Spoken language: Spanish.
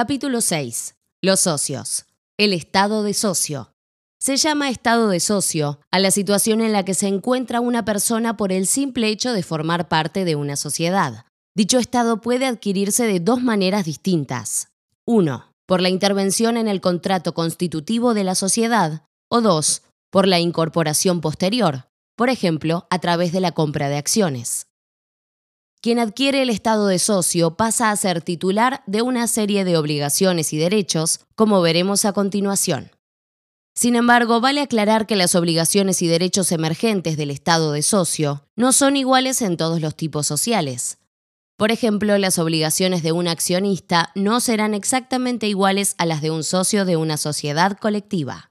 Capítulo 6. Los socios. El estado de socio. Se llama estado de socio a la situación en la que se encuentra una persona por el simple hecho de formar parte de una sociedad. Dicho estado puede adquirirse de dos maneras distintas. 1. Por la intervención en el contrato constitutivo de la sociedad. O 2. Por la incorporación posterior, por ejemplo, a través de la compra de acciones. Quien adquiere el estado de socio pasa a ser titular de una serie de obligaciones y derechos, como veremos a continuación. Sin embargo, vale aclarar que las obligaciones y derechos emergentes del estado de socio no son iguales en todos los tipos sociales. Por ejemplo, las obligaciones de un accionista no serán exactamente iguales a las de un socio de una sociedad colectiva.